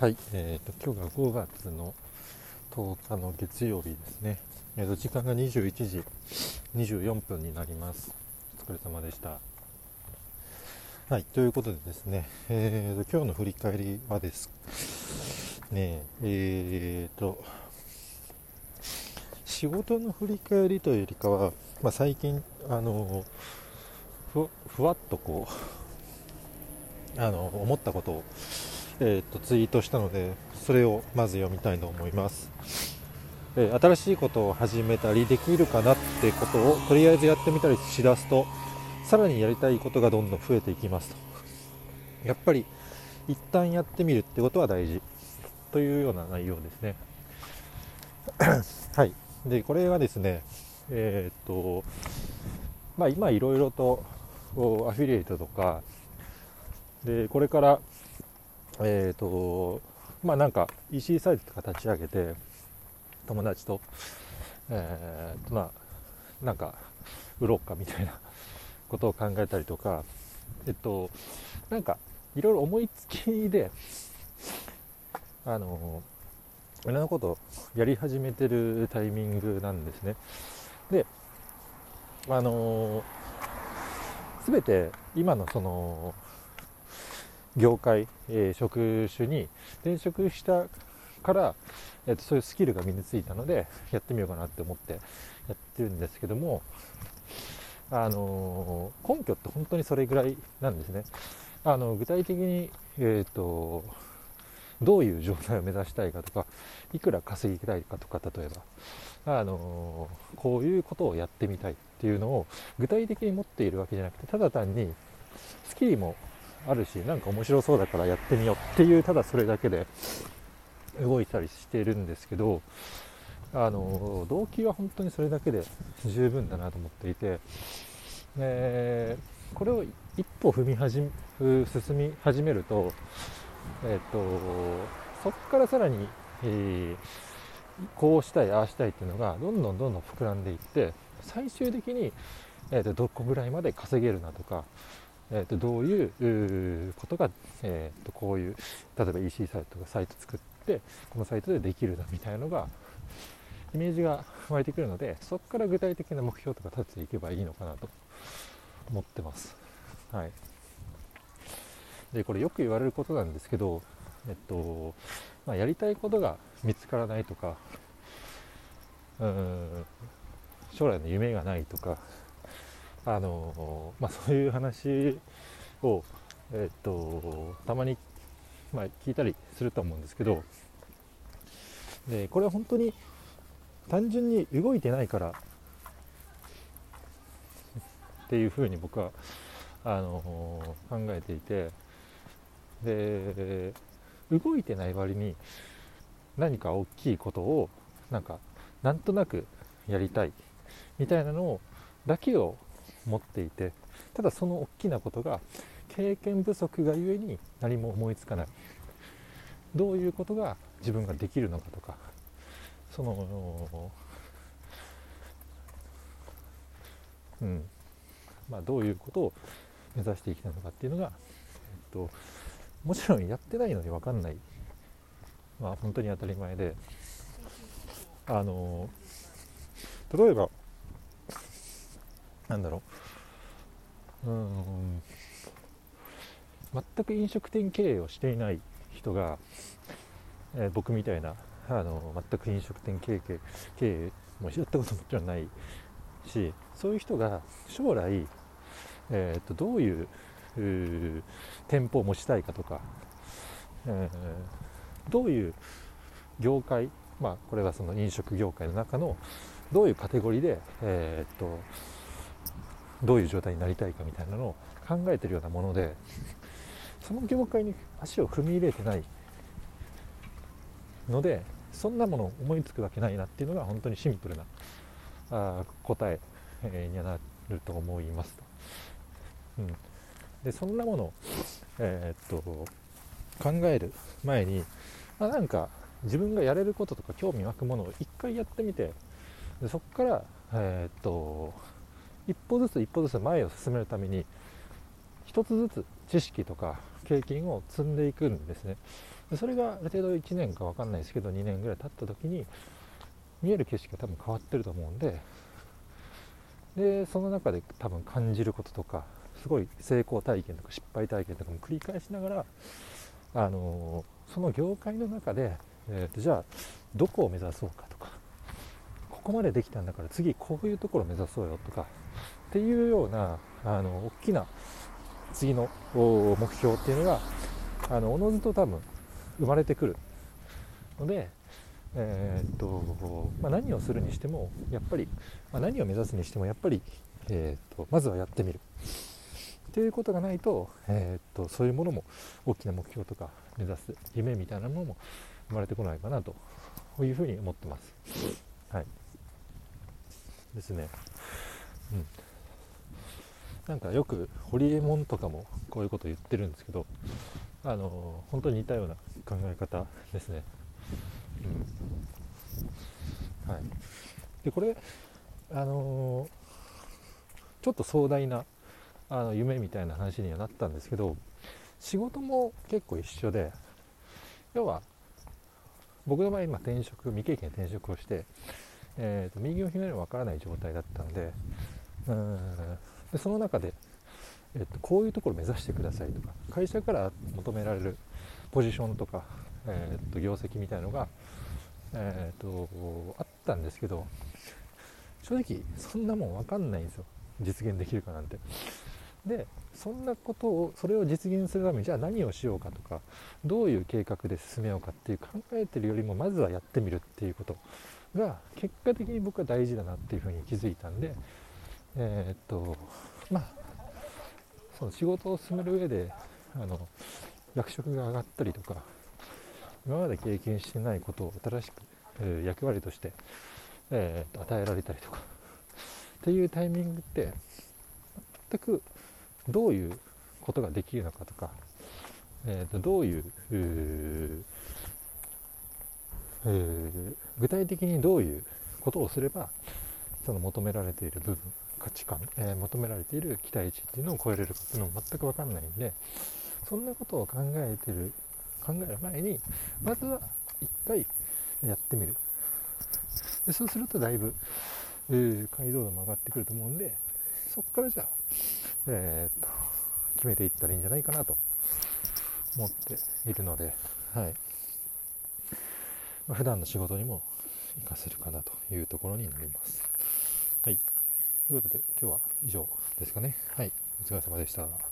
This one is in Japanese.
はい、えーと、今日が5月の10日の月曜日ですね、えーと、時間が21時24分になります。お疲れ様でした。はいということでですね、えーと、今日の振り返りはですねえーと仕事の振り返りというよりかは、まあ、最近あのふふわっとこうあの思ったことをえー、とツイートしたのでそれをまず読みたいと思います、えー、新しいことを始めたりできるかなってことをとりあえずやってみたりしだすとさらにやりたいことがどんどん増えていきますと。やっぱり一旦やってみるってことは大事。というような内容ですね。はい。でこれはですねえー、っとまあ今いろいろとアフィリエイトとかでこれからえっ、ー、とまあなんか EC サイトとか立ち上げて友達と、えー、とまあなんか売ろうかみたいな ことを考えたりとかえっとなんかいろいろ思いつきであのいろんなことをやり始めてるタイミングなんですね。であの全て今のその業界、えー、職種に転職したから、えーと、そういうスキルが身についたのでやってみようかなって思ってやってるんですけども、あのー、根拠って本当にそれぐらいなんですね。あの具体的に、えーと、どういう状態を目指したいかとかいくら稼ぎたいかとか例えば、あの、こういうことをやってみたいっていうのを具体的に持っているわけじゃなくてただ単にスキルもあるしなんか面白そうだからやってみようっていうただそれだけで動いたりしてるんですけどあの動機は本当にそれだけで十分だなと思っていて、えー、これを一歩踏み始め進み始めると,、えーと、そこからさらに、えー、こうしたいああしたいっていうのがどんどんどんどん膨らんでいって最終的に、えーとどこぐらいまで稼げるなとかえー、とどういうことが、えー、とこういう例えば EC サイトとかサイト作ってこのサイトでできるなみたいなのがイメージが湧いてくるのでそこから具体的な目標とか立てていけばいいのかなと思ってます。はい、でこれよく言われることなんですけど、えっとまあ、やりたいことが見つからないとかうん将来の夢がないとかあのまあ、そういう話を、えっと、たまに、まあ、聞いたりすると思うんですけどでこれは本当に単純に動いてないからっていうふうに僕はあの考えていてで動いてない割に何か大きいことをなんかなんとなくやりたいみたいなのだけを持っていてただその大きなことが経験不足がゆえに何も思いつかない。どういうことが自分ができるのかとかそのうん。まあ、どういうことを目指していきたいのかっていうのが、えっと、もちろんやってないのに分かんない、まあ、本当に当たり前で。あの例えばなんだろう。うん。全く飲食店経営をしていない人が、えー、僕みたいなあの全く飲食店経営経営もやったこともちろんないしそういう人が将来、えーと、どういう店舗を持ちたいかとか、えー、どういう業界まあこれはその飲食業界の中のどういうカテゴリーで、えーとどういう状態になりたいかみたいなのを考えてるようなものでその業界に足を踏み入れてないのでそんなものを思いつくわけないなっていうのが本当にシンプルなあ答え、えー、になると思いますと。うん、でそんなものを、えー、っと考える前に、まあ、なんか自分がやれることとか興味湧くものを一回やってみてでそこから、えー、っと一歩ずつ一歩ずつ前を進めるために一つずつ知識とか経験を積んでいくんですね。それがある程度1年か分かんないですけど2年ぐらい経った時に見える景色が多分変わってると思うんででその中で多分感じることとかすごい成功体験とか失敗体験とかも繰り返しながら、あの、その業界の中で、えーと、じゃあどこを目指そうかとかここまでできたんだから次こういうところを目指そうよとかっていうようなあの大きな次の目標っていうのがあのおのずと多分生まれてくる。ので、えー、っとまあ、何をするにしてもやっぱり、まあ、何を目指すにしてもやっぱり、えー、っとまずはやってみる。っていうことがないと,、えー、っとそういうものも大きな目標とか目指す夢みたいなものも生まれてこないかなというふうに思ってます。はい。ですね。うんなんかよくホリエモンとかもこういうこと言ってるんですけどあの本当に似たような考え方ですね。うんはい、でこれあのちょっと壮大なあの夢みたいな話にはなったんですけど仕事も結構一緒で要は僕の場合今転職未経験転職をして、えーと、右を左もわからない状態だったんでうんでその中で、えっと、こういうところ目指してくださいとか会社から求められるポジションとか、えっと、業績みたいのが、えっと、あったんですけど正直そんなもん分かんないんですよ実現できるかなんて。でそんなことをそれを実現するためにじゃあ何をしようかとかどういう計画で進めようかっていう考えてるよりもまずはやってみるっていうことが結果的に僕は大事だなっていうふうに気づいたんでえー、っとまあその仕事を進める上であの役職が上がったりとか今まで経験してないことを新しく、えー、役割として、えー、与えられたりとかっていうタイミングって全くどういうことができるのかとか、えー、とどういうえー、具体的にどういうことをすればその求められている部分価値観、えー、求められている期待値っていうのを超えれるかっていうのも全く分かんないんでそんなことを考えてる考える前にまずは一回やってみる。でそうするとだいぶ、えー、解像度も上がってくると思うんでそこからじゃあ、えー、っと決めていったらいいんじゃないかなと思っているので、はい。まあ、普段の仕事にも活かせるかなというところになります。はい。ということで、今日は以上ですかね。はい。お疲れ様でした。